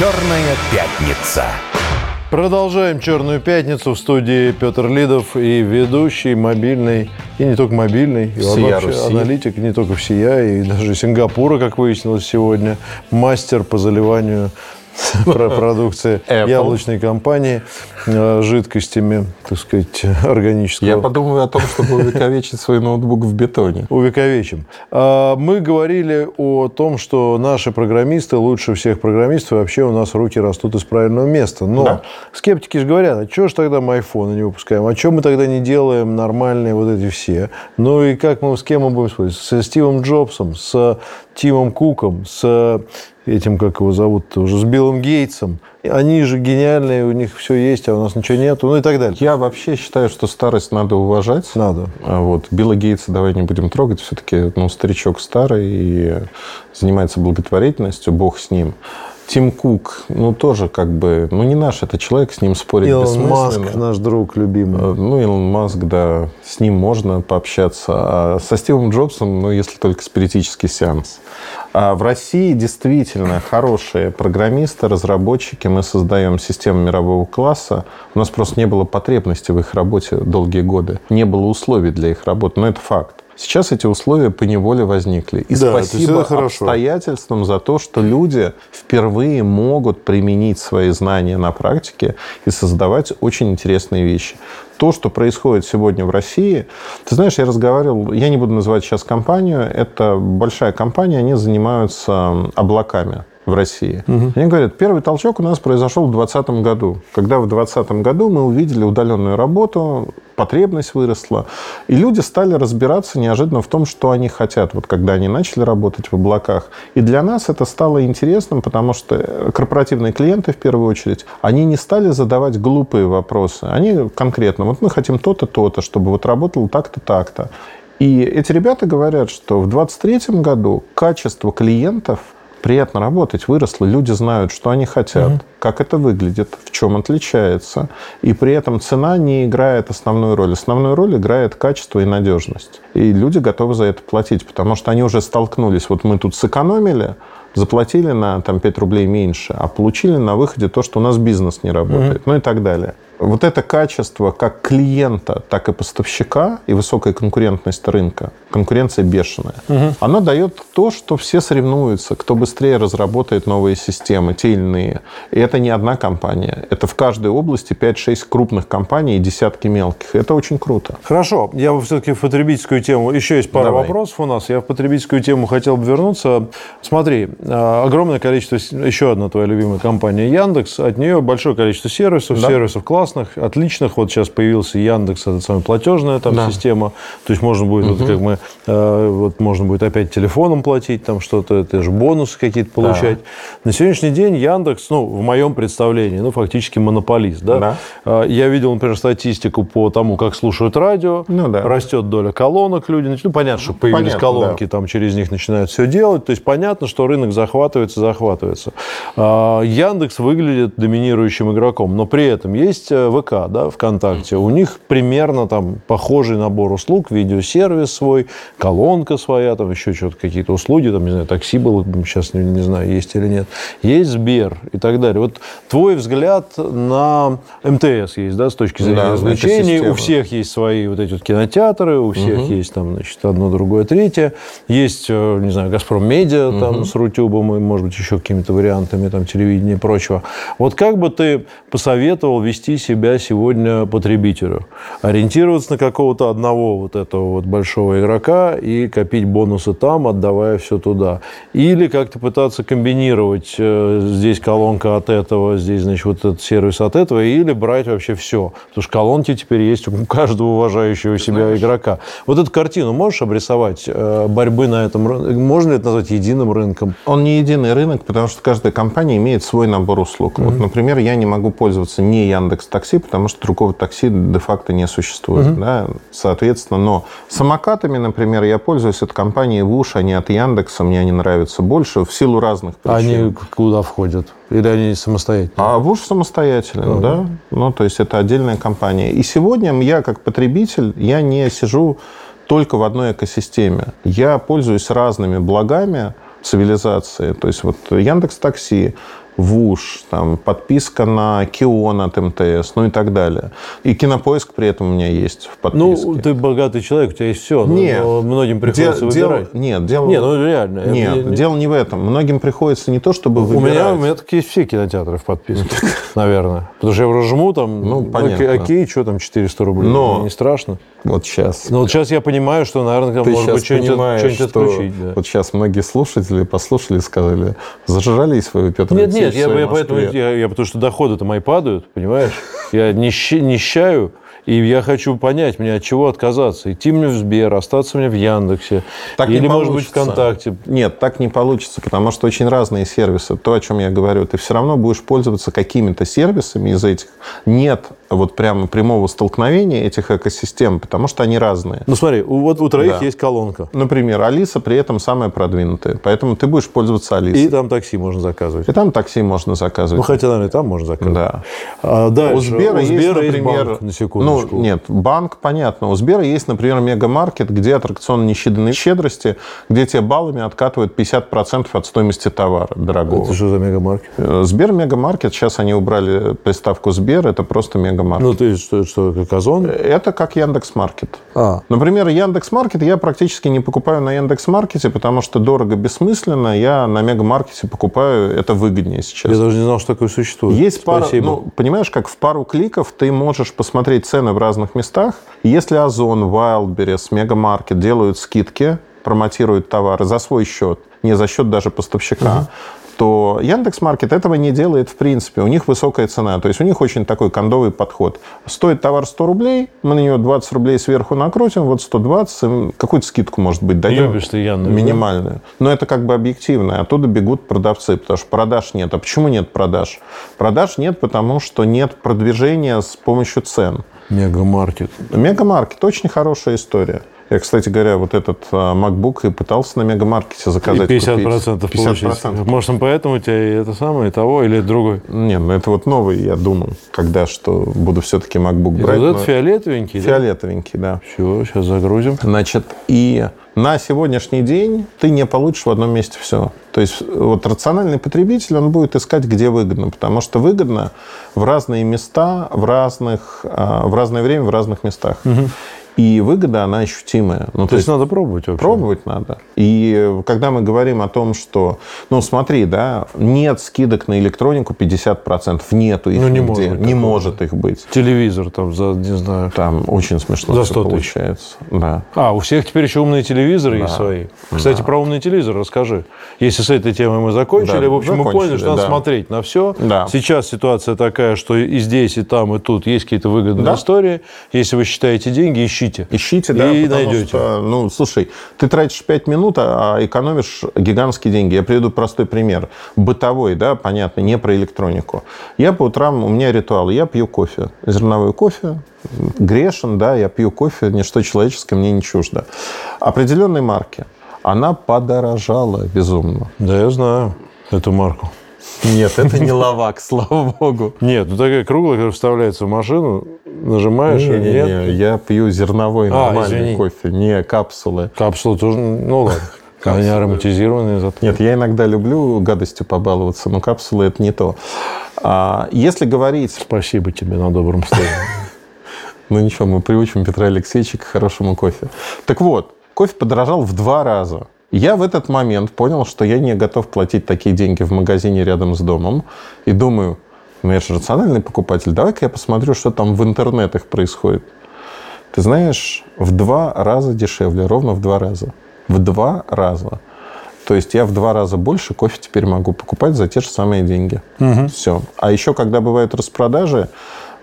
«Черная пятница». Продолжаем «Черную пятницу» в студии Петр Лидов и ведущий мобильный, и не только мобильный, и вообще Руси. аналитик, не только всея, и даже Сингапура, как выяснилось сегодня, мастер по заливанию про- продукции яблочной компании жидкостями, так сказать, органического Я подумаю о том, чтобы увековечить свой ноутбук в бетоне. увековечим. А, Мы говорили о том, что наши программисты лучше всех программистов, и вообще у нас руки растут из правильного места. Но Да. скептики же говорят, а что ж тогда мы айфоны не выпускаем? А что мы тогда не делаем нормальные вот эти все? Ну и как мы, с кем мы будем спорить? Со Стивом Джобсом, с Тимом Куком, с этим, как его зовут уже, с Биллом Гейтсом. Они же гениальные, у них все есть, а у нас ничего нету, ну и так далее. Я вообще считаю, что старость надо уважать. Надо. А Вот. Билла Гейтса давай не будем трогать. Все-таки ну, старичок старый и занимается благотворительностью, бог с ним. Тим Кук, ну, тоже как бы, ну, не наш это человек, с ним спорить Илон бессмысленно. Маск, наш друг любимый. Э, Ну, Илон Маск, да, с ним можно пообщаться. А со Стивом Джобсом, ну, если только спиритический сеанс. А в России действительно хорошие программисты, разработчики. Мы создаем систему мирового класса. У нас просто не было потребности в их работе долгие годы. Не было условий для их работы. Но это факт. Сейчас эти условия по неволе возникли. И Да, спасибо обстоятельствам за то, что люди впервые могут применить свои знания на практике и создавать очень интересные вещи. То, что происходит сегодня в России, ты знаешь, я разговаривал, я не буду называть сейчас компанию, это большая компания, они занимаются облаками в России. Они говорят, первый толчок у нас произошел в 2020 году, когда в 2020 году мы увидели удаленную работу, потребность выросла, и люди стали разбираться неожиданно в том, что они хотят, вот когда они начали работать в облаках. И для нас это стало интересным, потому что корпоративные клиенты, в первую очередь, они не стали задавать глупые вопросы. Они конкретно, вот мы хотим то-то, то-то, чтобы вот работало так-то, так-то. И эти ребята говорят, что в 2023 году качество клиентов приятно работать, выросло, люди знают, что они хотят, как это выглядит, в чем отличается. И при этом цена не играет основную роль. Основную роль играет качество и надежность. И люди готовы за это платить, потому что они уже столкнулись. Вот мы тут сэкономили, заплатили на там, 5 рублей меньше, а получили на выходе то, что у нас бизнес не работает, ну и так далее. Вот это качество как клиента, так и поставщика и высокая конкурентность рынка, конкуренция бешеная, она дает то, что все соревнуются, кто быстрее разработает новые системы, те или иные. И это не одна компания. Это в каждой области 5-6 крупных компаний и десятки мелких. Это очень круто. Хорошо, я бы все-таки в потребительскую тему, еще есть пара Давай. вопросов у нас, я в потребительскую тему хотел бы вернуться. Смотри, э, огромное количество, еще одна твоя любимая компания Яндекс, от нее большое количество сервисов, Да. сервисов классных, отличных. Вот сейчас появился Яндекс, это самая платежная там Да. система, то есть можно будет, вот как мы, э, вот можно будет опять телефоном платить, там что-то, это же бонусы какие-то получать. На сегодняшний день Яндекс, ну, в моем представлении, ну, фактически монополист, да? Да. Э, Я видел, например, статистику по тому, как слушают радио. Ну да. Растет доля колонок, люди. Ну, понятно, что появились Понятно, колонки, там через них начинают все делать. То есть понятно, что рынок захватывается, захватывается. А, Яндекс выглядит доминирующим игроком, но при этом есть э, ВК, да, ВКонтакте. У них примерно там похожий набор услуг, видеосервис свой, колонка своя, там еще что-то, какие-то услуги, там, не знаю, такси было, сейчас не, не знаю, есть или нет. Есть Сбер и так далее. Вот твой взгляд на МТС есть, да, с точки зрения Да, развлечений. У всех есть свои вот эти вот кинотеатры, у всех есть там, значит, одно, другое, третье. Есть, э, не знаю, Газпром Медиа там с Рутюбом и, может быть, еще какими-то вариантами там телевидения и прочего. Вот как бы ты посоветовал вести себя сегодня потребителю? Ориентироваться на какого-то одного вот этого вот большого игрока и копить бонусы там, отдавая все туда? Или как-то пытаться комбинировать э, здесь колонка от этого, здесь, значит, вот этот сервис от этого, или брать вообще все? Потому что колонки теперь есть у каждого уважающего себя игрока. Вот эту картину можешь обрисовать э, борьбы на этом рынке? Можно ли это назвать единым рынком? Он не единый рынок, потому что каждая компания имеет свой набор услуг. Вот, например, я не могу пользоваться не Яндекс Такси, потому что другого такси де-факто не существует. Да? Соответственно, но самокатами, например, я пользуюсь от компании Вуш, они от Яндекса, мне они нравятся больше в силу разных причин. Они куда входят? Или они самостоятельно? А Вуш самостоятельно, да. Ну, то есть это отдельная компания. И сегодня я, как потребитель, я не сижу только в одной экосистеме. Я пользуюсь разными благами цивилизации. То есть вот Яндекс Такси, ВУШ, там, подписка на Кион от МТС, ну и так далее. И кинопоиск при этом у меня есть в подписке. Ну, ты богатый человек, у тебя есть все. Нет. Но многим приходится Де- дело- выбирать. нет, дело... Не, ну реально. Нет, Я- дело не в этом. Многим приходится не то, чтобы У выбирать. меня, у меня так есть все кинотеатры в подписке, наверное. Потому что я уже жму там, Ну, понятно. окей, что там, 400 рублей, Но- не страшно. Вот сейчас. Но вот сейчас я понимаю, что, наверное, там Ты может быть что-нибудь, что отключить. да. вот сейчас многие слушатели послушали и сказали, зажрались вы, Петр Нет, нет, Алексеевич, в я, я поэтому, Москве». я, я потому что доходы-то мои падают, понимаешь? Я нищ- нищаю, и я хочу понять, мне от чего отказаться. Идти мне в Сбер, остаться мне в Яндексе. Так или, может быть. ВКонтакте. Нет, так не получится, потому что очень разные сервисы. То, о чем я говорю, ты все равно будешь пользоваться какими-то сервисами из этих. Нет вот прямо прямого столкновения этих экосистем, потому что они разные. Ну смотри, у- вот у троих Да. есть колонка. Например, Алиса при этом самая продвинутая, поэтому ты будешь пользоваться Алисой. И там такси можно заказывать. И там такси можно Ну, заказывать. хотя, наверное, и там можно заказывать. Да. А дальше. У Сбера, есть, например... банк, на секундочку. Ну, нет, банк, понятно. У Сбера есть, например, мегамаркет, где аттракцион несчитанной щедрости, где тебе баллами откатывают 50% от стоимости товара дорогого. Это что за мегамаркет? Э, Сбер мегамаркет, сейчас они убрали приставку Сбер, это просто мегамаркет. Ну, ты что, что как Озон? Это как Яндекс.Маркет. А. Например, Яндекс.Маркет я практически не покупаю на Яндекс.Маркете, потому что дорого, бессмысленно. Я на Мегамаркете покупаю, это выгоднее сейчас. Я даже не знал, что такое существует. Есть пара, Спасибо. ну, понимаешь, как в пару кликов ты можешь посмотреть цены в разных местах. Если Озон, Wildberries, Мегамаркет делают скидки, промотируют товары за свой счет, не за счет даже поставщика, то Яндекс.Маркет этого не делает в принципе. У них высокая цена. То есть у них очень такой кондовый подход. Стоит товар 100 рублей, мы на него 20 рублей сверху накрутим, вот 120, им какую-то скидку, может быть, дадим. Любишь ты Яндекс, да? Минимальную. Но это как бы объективно. Оттуда бегут продавцы, потому что продаж нет. А почему нет продаж? Продаж нет, потому что нет продвижения с помощью цен. Мегамаркет. Мегамаркет очень хорошая история. Я, кстати говоря, вот этот а, MacBook и пытался на Мегамаркете И заказать. 50% купить. получится. 50%. Может, он поэтому у тебя и это самое, и того, или это другой? Не, ну это вот новый, я думаю, когда что буду все-таки MacBook брать. вот но- этот фиолетовенький, да? Фиолетовенький, да. Все, сейчас загрузим. Значит, и на сегодняшний день ты не получишь в одном месте все. То есть вот рациональный потребитель, он будет искать, где выгодно, потому что выгодно в разные места, в, разных, а, в разное время, в разных местах. И выгода, она ощутимая. Ну, То есть надо пробовать вообще. Пробовать надо. И когда мы говорим о том, что, ну смотри, да, нет скидок на электронику 50%, нету их Ну, не нигде. может быть не такого. может их быть. Телевизор там за, не знаю. Там очень смешно За всё 100 тысяч. получается. Да. А, у всех теперь еще умные телевизоры Да. есть свои. Кстати, про умный телевизор расскажи. Если с этой темой мы закончили, Да, в общем, мы закончили, поняли, что надо да. смотреть на все. Да. Сейчас ситуация такая, что и здесь, и там, и тут есть какие-то выгодные Да. истории. Если вы считаете деньги, ищите. Ищите, да, И найдете. что, ну, слушай, ты тратишь 5 минут, а экономишь гигантские деньги. Я приведу простой пример. Бытовой, да, понятно, не про электронику. Я по утрам, у меня ритуал, я пью кофе. Зерновой кофе, грешен, да, я пью кофе, ничто человеческое мне не чуждо. Определенной марки. Она подорожала безумно. Да, я знаю эту марку. Нет, это не лавак, слава богу. Нет, ну такая круглая, которая вставляется в машину, нажимаешь, и нет. Я пью зерновой А, нормальный извини. кофе, не капсулы. Капсулы тоже, ну ладно. Они ароматизированные. зато. Нет, я иногда люблю гадостью побаловаться, но капсулы это не то. А, если говорить, Спасибо тебе на добром слове. ну ничего, мы приучим Петра Алексеевича к хорошему кофе. Так вот, кофе подорожал в два раза. Я в этот момент понял, что я не готов платить такие деньги в магазине рядом с домом. И думаю, ну я же рациональный покупатель, давай-ка я посмотрю, что там в интернетах происходит. Ты знаешь, в два раза дешевле, ровно в два раза. В два раза. То есть я в два раза больше кофе теперь могу покупать за те же самые деньги. Все. А еще, когда бывают распродажи,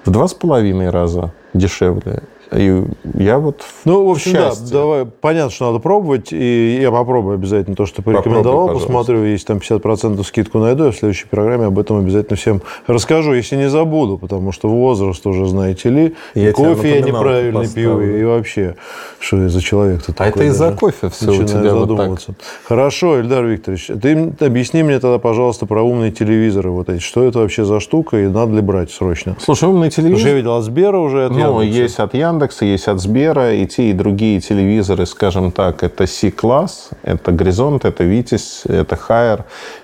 в два с половиной раза дешевле. И я вот Ну, в общем, счастье. да, давай. Понятно, что надо пробовать, и я попробую обязательно то, что порекомендовал, Попробуй, посмотрю, если там 50% скидку найду, я в следующей программе об этом обязательно всем расскажу, если не забуду, потому что возраст уже, знаете ли, Я и кофе я неправильно пью, и вообще, что я за человек-то А такой. это из-за кофе все у тебя вот так. задумываться. Хорошо, Эльдар Викторович, ты объясни мне тогда, пожалуйста, про умные телевизоры вот эти. Что это вообще за штука и надо ли брать срочно? Слушай, умный Потому что я видел от Сбера уже, от Ну, Яндекса. есть от Яндекса, есть от Сбера, и те, и другие телевизоры, скажем так, это C-класс, это Горизонт, это Витязь, это Хайер,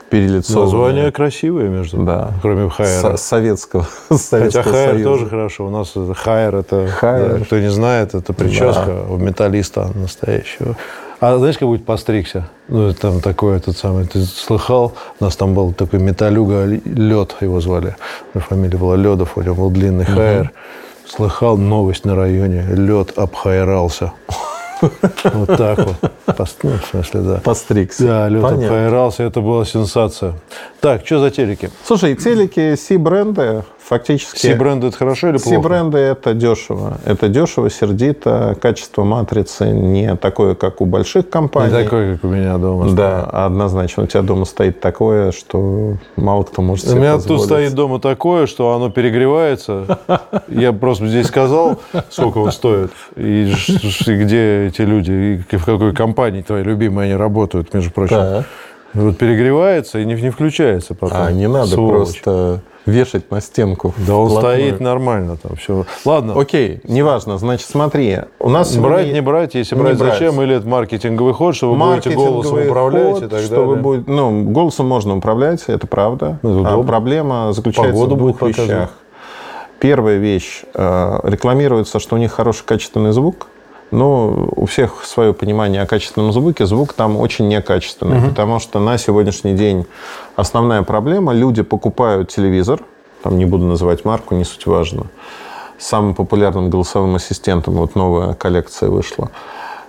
перелицованные. Название красивое, между Да. кроме Хайера. Со- советского, Хотя Советского Хайер Союза. тоже хорошо. У нас Хайер, это, Хайер. да, кто не знает, это прическа у металлиста настоящего. А знаешь, как будет постригся? Ну, там такой этот самый, ты слыхал? У нас там был такой металюга Лед, его звали. Фамилия была Ледов, у него был длинный хайер. Слыхал новость на районе, лед обхайрался. Вот так вот. Пос- ну, в смысле, да. Постригся. Да, лед Понятно. обхайрался, это была сенсация. Так, что за телеки? Слушай, телеки C-бренды фактически... Си-бренды это хорошо или плохо? C-бренды – это дешево. Это дешево, сердито. Качество матрицы не такое, как у больших Не компаний. такой, как у меня дома. Да, однозначно. У тебя дома стоит такое, что мало кто может У себе меня тут позволить. стоит дома такое, что оно перегревается. Я просто здесь сказал, сколько он стоит, и где эти люди, и в какой компании твои любимые они работают, между прочим. Вот перегревается и не, не включается потом. А не надо Сволочь. просто вешать на стенку. Да он вплотную. стоит нормально там все. Ладно, Окей, неважно. Значит, смотри, у нас брать, не брать, если Не брать, брать. зачем, или это маркетинговый ход, что вы будете голосом управлять ход, и так что далее. вы будете- ну, голосом можно управлять, это правда. Это а проблема заключается Погоду в двух будет показывать. вещах. Первая вещь. э, Рекламируется, что у них хороший качественный звук. Но у всех свое понимание о качественном звуке. Звук там очень некачественный. Потому что на сегодняшний день основная проблема. Люди покупают телевизор. Там не буду называть марку, не суть важно. Самым популярным голосовым ассистентом. Вот новая коллекция вышла.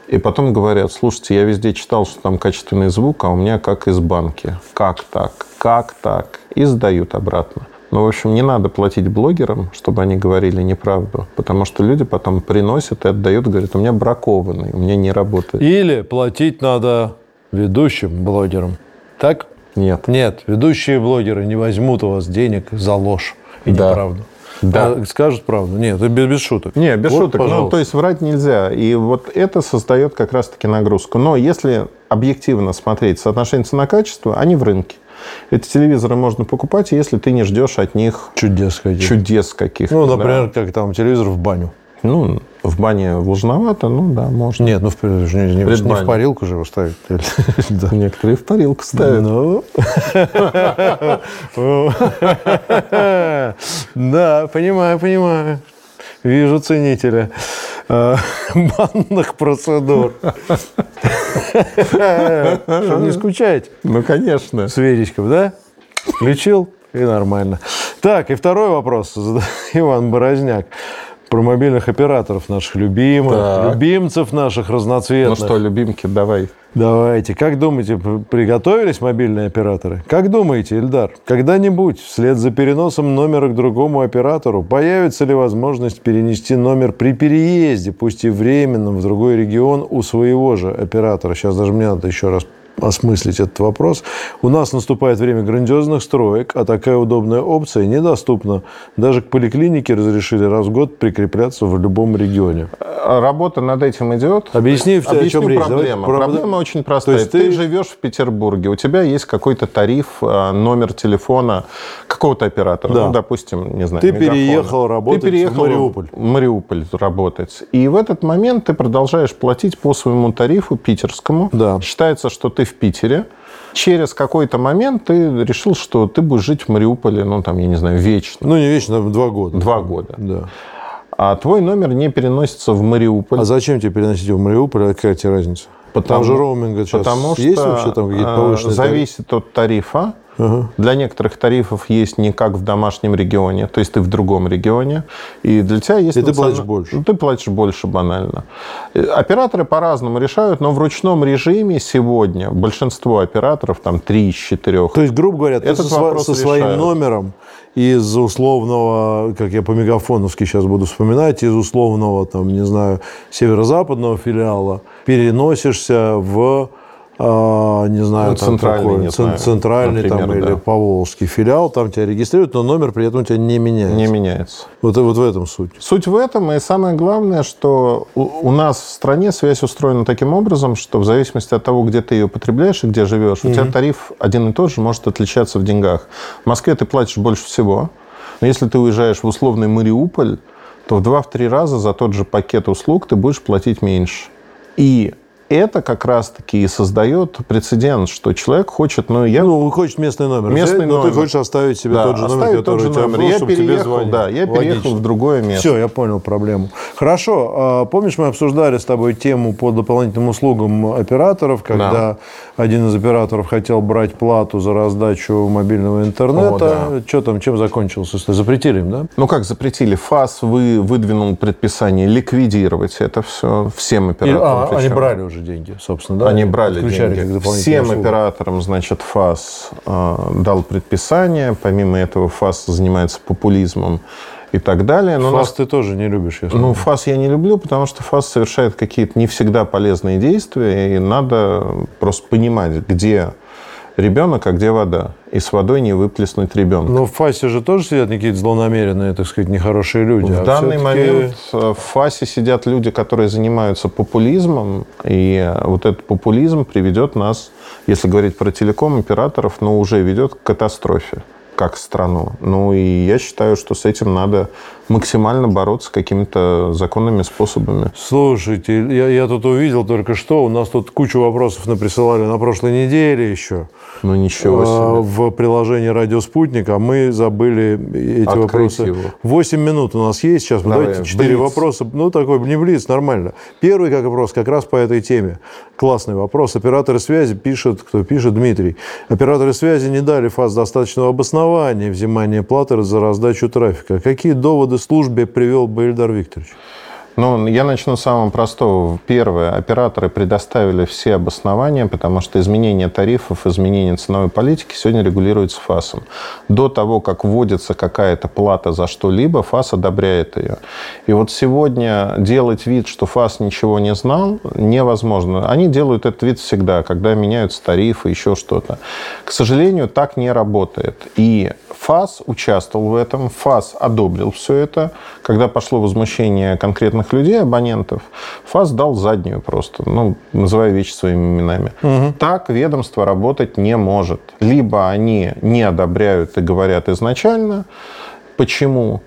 И потом говорят, слушайте, я везде читал, что там качественный звук, а у меня как из банки. Как так? Как так? И сдают обратно. Ну, в общем, не надо платить блогерам, чтобы они говорили неправду, потому что люди потом приносят и отдают, говорят, у меня бракованный, у меня не работает. Или платить надо ведущим блогерам. Так? Нет. Нет, ведущие блогеры не возьмут у вас денег за ложь и Да. неправду. Да. А скажут правду. Нет, это без, без шуток. Не, без Вот, шуток. Ну, пожалуйста. то есть врать нельзя. И вот это создает как раз-таки нагрузку. Но если объективно смотреть соотношение цена-качество, они в рынке. Эти телевизоры можно покупать, если ты не ждешь от них Чудес каких. чудес каких-то. Ну, да. например, как там телевизор в баню. Ну, в бане влажновато, ну да, можно. Нет, ну в, не, не- не в парилку же его ставят. Да. Некоторые в парилку ставят. Ну. Да, понимаю, понимаю. Вижу ценителя э, банных процедур. Чтобы не скучать. Ну, конечно. С Веричком, да? Включил, и нормально. Так, и второй вопрос Иван Борозняк. Про мобильных операторов наших любимых, Так. любимцев наших Ну разноцветных. что, любимки, давай. Давайте. Как думаете, приготовились мобильные операторы? Как думаете, Ильдар, когда-нибудь вслед за переносом номера к другому оператору появится ли возможность перенести номер при переезде, пусть и временном, в другой регион у своего же оператора? Сейчас даже мне надо еще раз осмыслить этот вопрос. У нас наступает время грандиозных строек, а такая удобная опция недоступна. Даже к поликлинике разрешили раз в год прикрепляться в любом регионе. А Работа над этим идет. Объясни, о Объясню чем речь. Давай проблему. про- Проблема очень простая. То есть ты... ты- живешь в Петербурге, у тебя есть какой-то тариф, а, номер телефона какого-то оператора. Да. Ну, допустим, не знаю, Ты Мегафона. переехал работать ты переехал в Мариуполь. В Мариуполь работать. И в этот момент ты продолжаешь платить по своему тарифу питерскому. Да. Считается, что ты в Питере. Через какой-то момент ты решил, что ты будешь жить в Мариуполе, ну, там, я не знаю, вечно. Ну, не вечно, а два года. Два года. Да. А твой номер не переносится в Мариуполь. А зачем тебе переносить его в Мариуполь? А какая тебе разница? Потому- там же роуминг сейчас Потому что есть вообще там какие-то э, повышенные зависит от тарифа. Ага. Для некоторых тарифов есть не как в домашнем регионе, то есть ты в другом регионе, и для тебя есть... И ты платишь больше. Ну, ты платишь больше банально. Э, Операторы по-разному решают, но в ручном режиме сегодня большинство операторов, там 3 из 4, То есть, грубо говоря, ты Этот со, вопрос со своим решают. номером из условного, как я по мегафоновски сейчас буду вспоминать, из условного, там, не знаю, северо-западного филиала переносишься в, а, не знаю, Ну, там центральный, какой, не цен- центральный там, например, или да. Поволжский филиал, там тебя регистрируют, но номер при этом у тебя не меняется. не меняется. Вот, вот в этом суть. Суть в этом, и самое главное, что у, у нас в стране связь устроена таким образом, что в зависимости от того, где ты ее потребляешь и где живешь, у тебя тариф один и тот же может отличаться в деньгах. В Москве ты платишь больше всего, но если ты уезжаешь в условный Мариуполь, то в 2-3 раза за тот же пакет услуг ты будешь платить меньше. И это как раз-таки и создает прецедент, что человек хочет, ну, я... Ну, хочет местный номер. Местный взять, но номер. ты хочешь оставить себе Да, тот же номер, который тот же номер. был, Я переехал, да, я переехал Логично. в другое место. Все, я понял проблему. Хорошо. а, Помнишь, мы обсуждали с тобой тему по дополнительным услугам операторов, когда Да. Один из операторов хотел брать плату за раздачу мобильного интернета. О, Что там, чем закончился? Запретили им, да? Ну, как запретили? ФАС вы, выдвинул предписание ликвидировать это все всем операторам. а, они брали уже деньги, собственно, да? Они брали деньги. Всем услугу. операторам, значит, ФАС э, дал предписание. Помимо этого, ФАС занимается популизмом и так далее. Но ФАС нас- ты тоже не любишь, я Ну, смотрю. ФАС я не люблю, потому что ФАС совершает какие-то не всегда полезные действия, и надо просто понимать, где ребенок, а где вода. И с водой не выплеснуть ребенка. Но в ФАСе же тоже сидят какие-то злонамеренные, так сказать, нехорошие люди. В а данный момент э, в ФАСе сидят люди, которые занимаются популизмом, и вот этот популизм приведет нас, если говорить про телеком-операторов, но уже ведет к катастрофе как страну. Ну и я считаю, что с этим надо максимально бороться какими-то законными способами. Слушайте, я, я тут увидел только что, у нас тут кучу вопросов наприсылали на прошлой неделе еще Ну ничего а, себе. в приложении «Радио Спутник», а мы забыли эти Открыть вопросы. его. 8 минут у нас есть сейчас. Давай, Давайте 4 блиц. вопроса. Ну, такой не блиц, нормально. Первый как вопрос как раз по этой теме. Классный вопрос. Операторы связи пишет, кто пишет, Дмитрий. Операторы связи не дали ФАС достаточного обоснования взимания платы за раздачу трафика. Какие доводы службе привел бы Ильдар Викторович? Ну, я начну с самого простого. Первое. Операторы предоставили все обоснования, потому что изменение тарифов, изменение ценовой политики сегодня регулируется ФАСом. До того, как вводится какая-то плата за что-либо, ФАС одобряет ее. И вот сегодня делать вид, что ФАС ничего не знал, невозможно. Они делают этот вид всегда, когда меняются тарифы, еще что-то. К сожалению, так не работает. И ФАС участвовал в этом, ФАС одобрил все это. Когда пошло возмущение конкретных людей, абонентов, ФАС дал заднюю просто, ну, называя вещи своими именами. Так ведомство работать не может. Либо они не одобряют и говорят изначально, почему,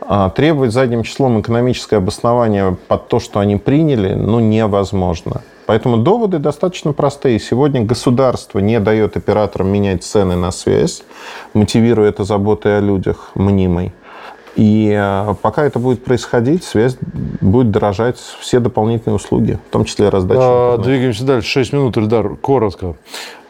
а требовать задним числом экономическое обоснование под то, что они приняли, ну, невозможно. Поэтому доводы достаточно простые. Сегодня государство не дает операторам менять цены на связь, мотивируя это заботой о людях мнимой. И э, пока это будет происходить, связь будет дорожать все дополнительные услуги, в том числе раздача. А, интернета. Двигаемся дальше. 6 минут, Ильдар, коротко.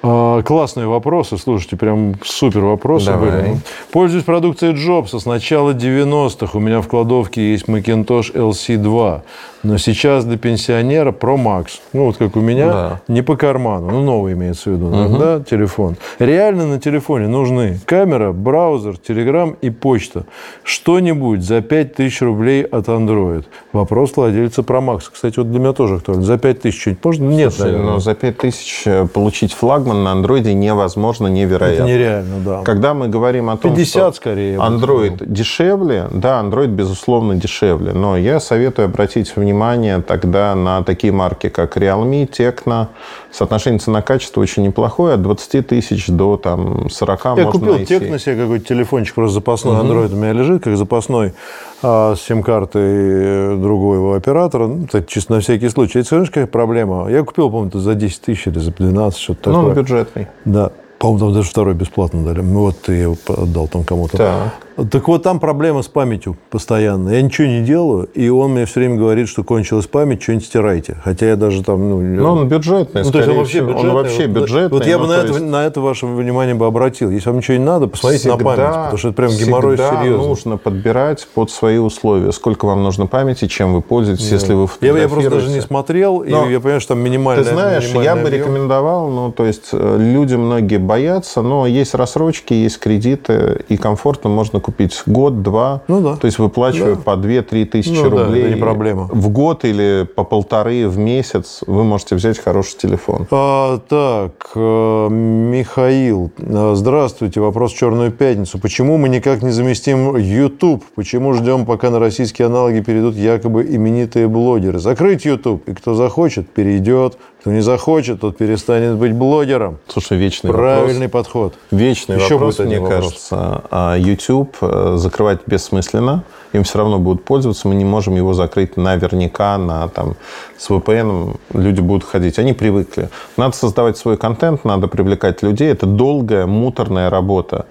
А, Классные вопросы, слушайте, прям супер вопросы Давай. были. Пользуюсь продукцией Джобса с начала 90-х. У меня в кладовке есть Macintosh LC2. Но сейчас для пенсионера Pro Max. Ну, вот как у меня, Да. не по карману. Ну, новый имеется в виду, да, телефон. Реально на телефоне нужны камера, браузер, телеграм и почта. Что-нибудь за 5000 рублей от Android. Вопрос владельца Pro Max. Кстати, вот для меня тоже актуально. За 5000 что-нибудь можно? Нет, Слушай, наверное. но за 5000 получить флагман на андроиде невозможно, невероятно. Это нереально, да. Когда мы говорим о том, 50 что скорее, Android дешевле, да, Android, безусловно, дешевле. Но я советую обратить внимание тогда на такие марки, как Realme, Tecno. Соотношение цена-качество очень неплохое, от 20 тысяч до там, 40 Я можно купил найти. на себе какой-то телефончик, просто запасной Android у меня лежит, как запасной а, с сим-картой э, другого оператора. Ну, так, чисто на всякий случай. Это, какая проблема? Я купил, по-моему, за 10 тысяч или за 12, что-то Ну, такое. он бюджетный. Да. По-моему, там даже второй бесплатно дали. Ну, Вот я его отдал там кому-то. Да. Так вот, там проблема с памятью постоянно. Я ничего не делаю, и он мне все время говорит, что кончилась память, что-нибудь стирайте. Хотя я даже там... Ну, Ну, он бюджетный, ну, то есть он вообще бюджетный. Он вообще Вот- бюджетный. Вот я бы ну, на, то это, есть на это ваше внимание бы обратил. Если вам ничего не надо, посмотрите на память, потому что это прям геморрой всегда серьезный. нужно подбирать под свои условия. Сколько вам нужно памяти, чем вы пользуетесь, если вы Я, я просто даже не смотрел, Но и я понимаю, что там минимальная Ты знаешь, я бы объем. рекомендовал, ну, то есть э, люди многие боятся, но есть рассрочки, есть кредиты, и комфортно можно купить год, два. Ну да. То есть выплачивая по 2-3 тысячи Ну да, рублей это не проблема. в год или по полторы в месяц, вы можете взять хороший телефон. А, так, э, Михаил, э, здравствуйте. Вопрос в «Черную пятницу». Почему мы никак не заместим YouTube? Почему ждем, пока на российские аналоги перейдут якобы именитые блогеры? Закрыть YouTube, и кто захочет, перейдет. Кто не захочет, тот перестанет быть блогером. Слушай, вечный Правильный вопрос. подход. Вечный Еще вопрос, мне вопрос. кажется. А YouTube э, закрывать бессмысленно. Им все равно будут пользоваться, мы не можем его закрыть наверняка на, там, с VPN, люди будут ходить. Они привыкли. Надо создавать свой контент, надо привлекать людей. Это долгая, муторная работа.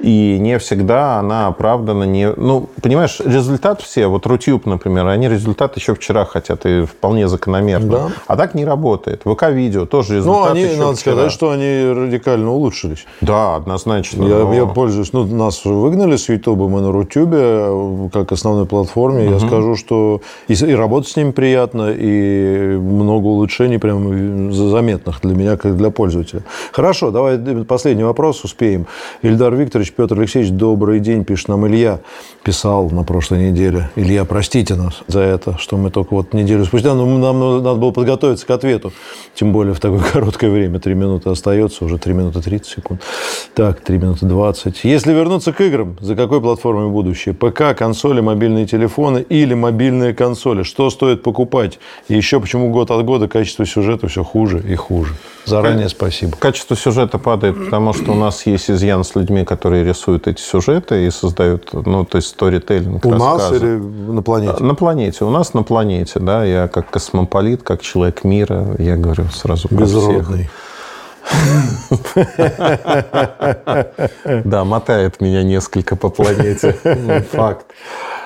И не всегда она оправдана. Не... Ну, понимаешь, результат все, вот Рутюб, например, они результат еще вчера хотят, и вполне закономерно. Да. А так не работает. ВК-видео тоже результат Ну, они, еще надо вчера. сказать, что они радикально улучшились. Да, однозначно. Я, но- я пользуюсь, ну, нас выгнали с Ютуба, мы на Рутюбе, как основной платформе. Я скажу, что и, и работать с ними приятно, и много улучшений прям заметных для меня, как для пользователя. Хорошо, давай последний вопрос успеем. Ильдар Викторович, Петр Алексеевич, добрый день, пишет нам Илья. Писал на прошлой неделе. Илья, простите нас за это, что мы только вот неделю спустя, но нам надо было подготовиться к ответу. Тем более в такое короткое время. Три минуты остается, уже 3 минуты 30 секунд. Так, 3 минуты 20. Если вернуться к играм, за какой платформой будущее? ПК, консоли, мобильные телефоны или мобильные консоли? Что стоит покупать? И еще почему год от года качество сюжета все хуже и хуже? Заранее спасибо. Качество сюжета падает, потому что у нас есть изъян с людьми, которые рисуют эти сюжеты и создают, ну, то есть сторителлинг, У нас рассказы. или на планете? На планете. У нас на планете, да. Я как космополит, как человек мира, я говорю сразу про всех. Да, мотает меня несколько по планете. Факт.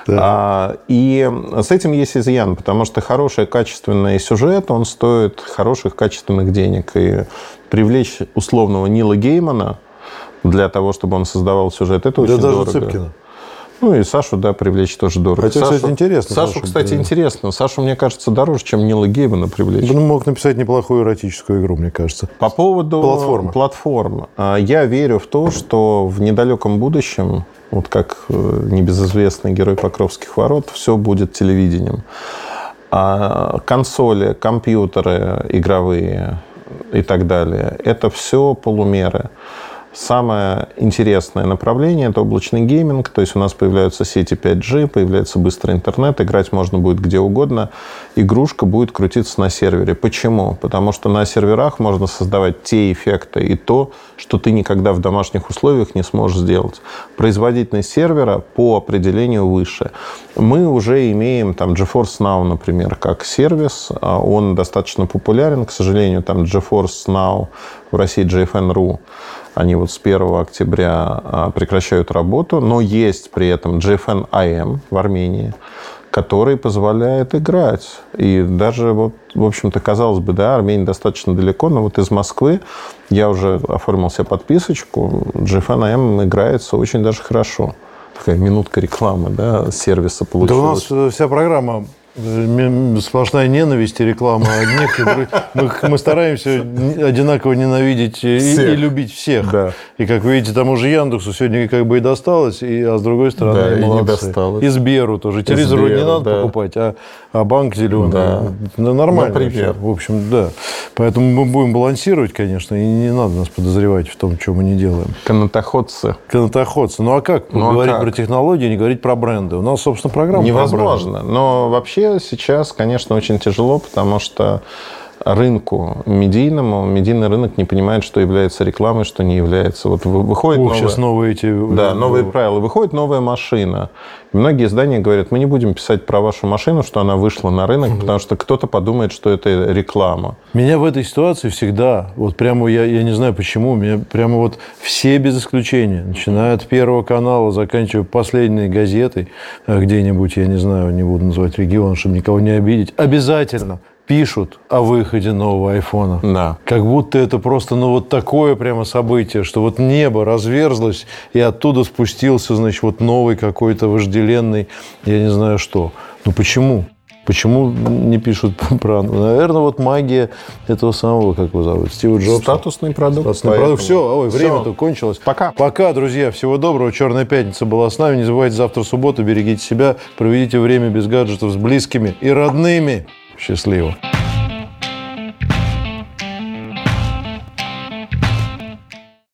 А, И с этим есть изъян, потому что хороший качественный сюжет, он стоит хороших качественных денег. И привлечь условного Нила Геймана для того, чтобы он создавал сюжет, это Да очень даже дорого. Цыпкина. Ну и Сашу, да, привлечь тоже дорого. Хотя, Сашу, кстати, интересно, Сашу, Сашу, кстати, да. интересно. Сашу, мне кажется, дороже, чем Нила Геймана привлечь. Он мог написать неплохую эротическую игру, мне кажется. По поводу Платформы. платформ. А, Я верю в то, что в недалеком будущем, вот как э, небезызвестный герой Покровских ворот, все будет телевидением. А консоли, компьютеры игровые и так далее, это все полумеры. Самое интересное направление – это облачный гейминг, то есть у нас появляются сети 5G, появляется быстрый интернет, играть можно будет где угодно, игрушка будет крутиться на сервере. Почему? Потому что на серверах можно создавать те эффекты и то, что ты никогда в домашних условиях не сможешь сделать. Производительность сервера по определению выше. Мы уже имеем там GeForce Now, например, как сервис, а он достаточно популярен, к сожалению, там GeForce Now в России GFN.ru, они вот с 1 октября а, прекращают работу, но есть при этом GFN AM в Армении, который позволяет играть. И даже вот, в общем-то, казалось бы, да, Армения достаточно далеко, но вот из Москвы я уже оформил себе подписочку, GFN AM играется очень даже хорошо. Такая минутка рекламы, да, сервиса Да у получилась. нас вся программа сплошная ненависть и реклама одних. Мы, мы стараемся одинаково ненавидеть и, и любить всех. Да. И, как вы видите, тому же Яндексу сегодня как бы и досталось, и, а с другой стороны, Да, и не досталось. И Сберу тоже. Телевизор вроде не Сберу, надо да. покупать, а, а банк зеленый. Да. Ну, нормально. Например. В общем, да. Поэтому мы будем балансировать, конечно, и не надо нас подозревать в том, что мы не делаем. Канатоходцы. Канатоходцы. Ну а как Ну, а говорить как? про технологии, не говорить про бренды? У нас, собственно, программа. Невозможно. Но вообще сейчас, конечно, очень тяжело, потому что рынку медийному, медийный рынок не понимает, что является рекламой, что не является. Вот вы- выходит Ух, новая- сейчас новые эти... э, Да, новые правила. Выходит новая машина. И многие издания говорят, мы не будем писать про вашу машину, что она вышла на рынок, потому что кто-то подумает, что это реклама. Меня в этой ситуации всегда, вот прямо я, я не знаю почему, меня прямо вот все без исключения, начиная от Первого канала, заканчивая последней газетой, э, где-нибудь, я не знаю, не буду называть регион, чтобы никого не обидеть, обязательно пишут о выходе нового айфона. Да. Как будто это просто, ну, вот такое прямо событие, что вот небо разверзлось, и оттуда спустился, значит, вот новый какой-то вожделенный, я не знаю что. Ну, почему? Почему не пишут про... Наверное, вот магия этого самого, как его зовут, Стива Джобса. Статусный продукт. Статусный поэтому- продукт. Все, ой, время-то кончилось. Пока. Пока, друзья. Всего доброго. Черная пятница была с нами. Не забывайте завтра суббота. Берегите себя. Проведите время без гаджетов с близкими и родными. Щасливо!